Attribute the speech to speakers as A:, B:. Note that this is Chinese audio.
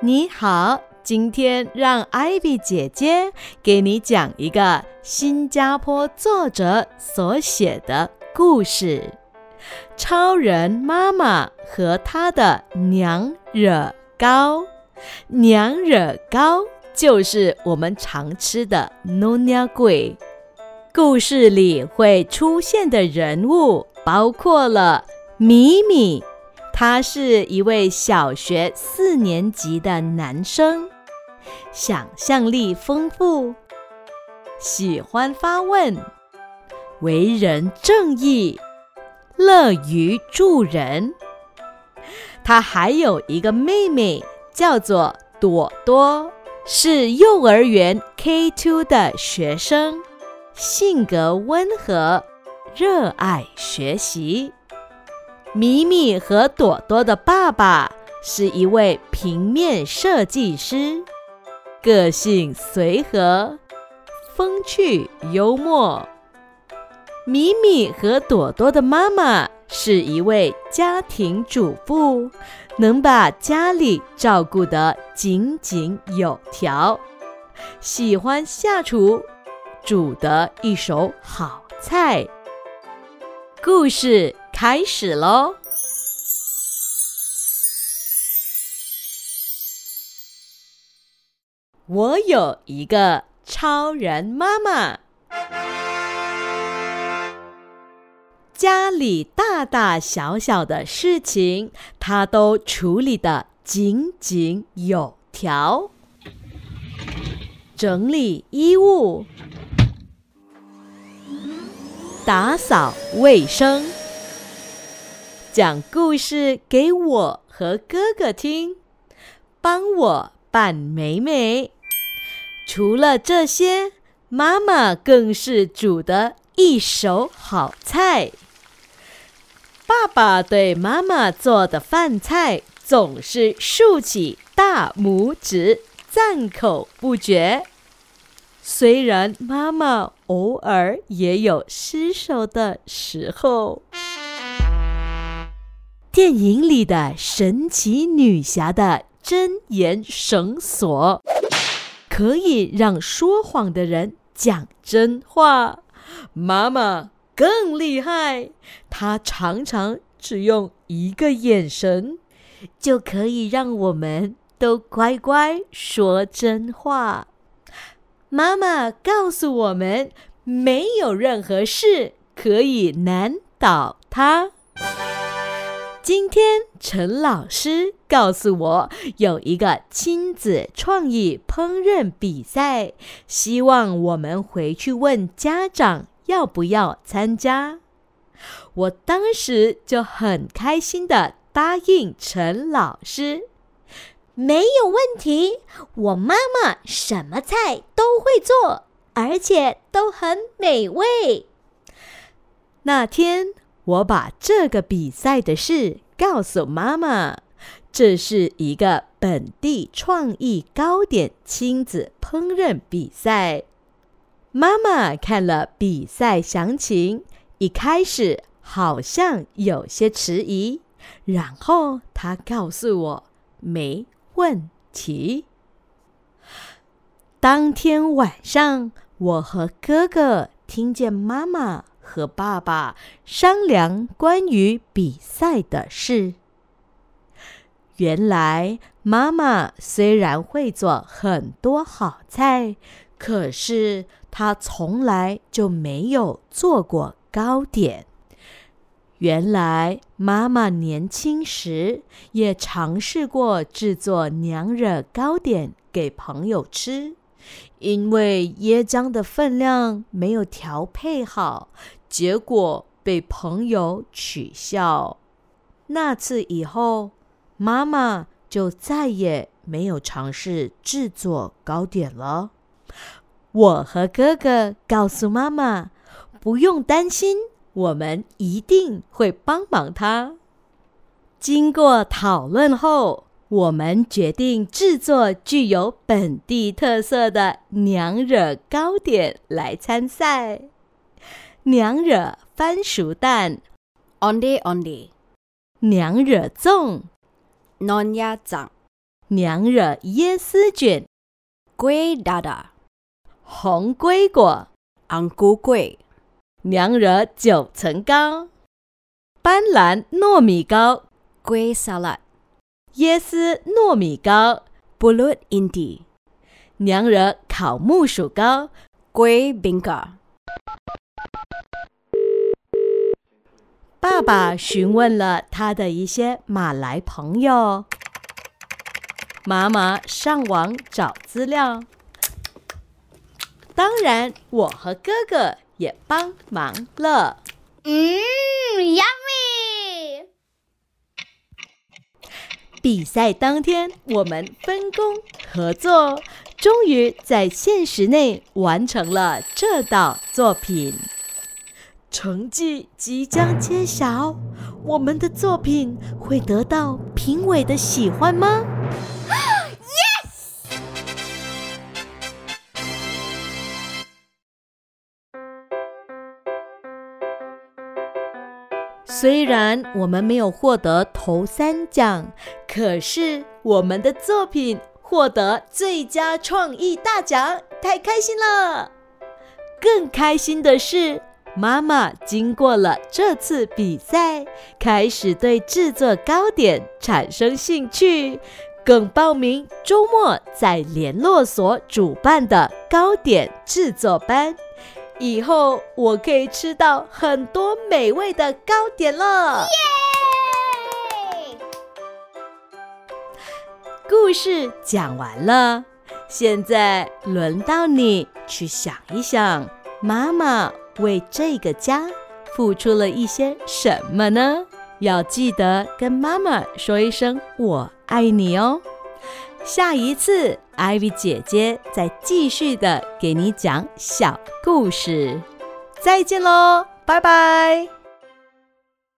A: 你好，今天让艾比姐姐给你讲一个新加坡作者所写的故事：超人妈妈和她的娘惹糕。娘惹糕就是我们常吃的糯尿鬼。故事里会出现的人物包括了米米。他是一位小学四年级的男生，想象力丰富，喜欢发问，为人正义，乐于助人。他还有一个妹妹，叫做朵朵，是幼儿园 K2 的学生，性格温和，热爱学习。米米和朵朵的爸爸是一位平面设计师，个性随和、风趣幽默。米米和朵朵的妈妈是一位家庭主妇，能把家里照顾得井井有条，喜欢下厨，煮得一手好菜。故事。开始喽！我有一个超人妈妈，家里大大小小的事情，她都处理的井井有条，整理衣物，打扫卫生。讲故事给我和哥哥听，帮我扮美美。除了这些，妈妈更是煮的一手好菜。爸爸对妈妈做的饭菜总是竖起大拇指，赞口不绝。虽然妈妈偶尔也有失手的时候。电影里的神奇女侠的真言绳索，可以让说谎的人讲真话。妈妈更厉害，她常常只用一个眼神，就可以让我们都乖乖说真话。妈妈告诉我们，没有任何事可以难倒她。今天陈老师告诉我有一个亲子创意烹饪比赛，希望我们回去问家长要不要参加。我当时就很开心的答应陈老师，
B: 没有问题。我妈妈什么菜都会做，而且都很美味。
A: 那天。我把这个比赛的事告诉妈妈，这是一个本地创意糕点亲子烹饪比赛。妈妈看了比赛详情，一开始好像有些迟疑，然后她告诉我没问题。当天晚上，我和哥哥听见妈妈。和爸爸商量关于比赛的事。原来妈妈虽然会做很多好菜，可是她从来就没有做过糕点。原来妈妈年轻时也尝试过制作娘惹糕点给朋友吃，因为椰浆的分量没有调配好。结果被朋友取笑。那次以后，妈妈就再也没有尝试制作糕点了。我和哥哥告诉妈妈，不用担心，我们一定会帮忙他。经过讨论后，我们决定制作具有本地特色的娘惹糕点来参赛。娘惹番薯蛋
C: ，onde onde，
A: 娘惹粽
C: ，non ya 粽，
A: 娘惹椰丝卷、
C: kuih dadar,
A: 红龟果、
C: angku kuih,
A: 娘惹九层糕、斑斓糯米糕、
C: kuih salad,
A: 椰丝糯米糕、
C: ，bulut indi，
A: 娘惹烤木薯糕。
C: kuih bingka.
A: 爸爸询问了他的一些马来朋友，妈妈上网找资料，当然我和哥哥也帮忙了。
B: Mmm, yummy!
A: 比赛当天，我们分工合作，终于在限时内完成了这道作品。成绩即将揭晓，我们的作品会得到评委的喜欢吗？虽然我们没有获得头三奖，可是我们的作品获得最佳创意大奖，太开心了！更开心的是，妈妈经过了这次比赛，开始对制作糕点产生兴趣，更报名周末在联络所主办的糕点制作班。以后我可以吃到很多美味的糕点了。故事讲完了，现在轮到你去想一想，妈妈为这个家付出了一些什么呢？要记得跟妈妈说一声“我爱你”哦。下一次，Ivy 姐姐再继续的给你讲小故事。再见喽，拜拜。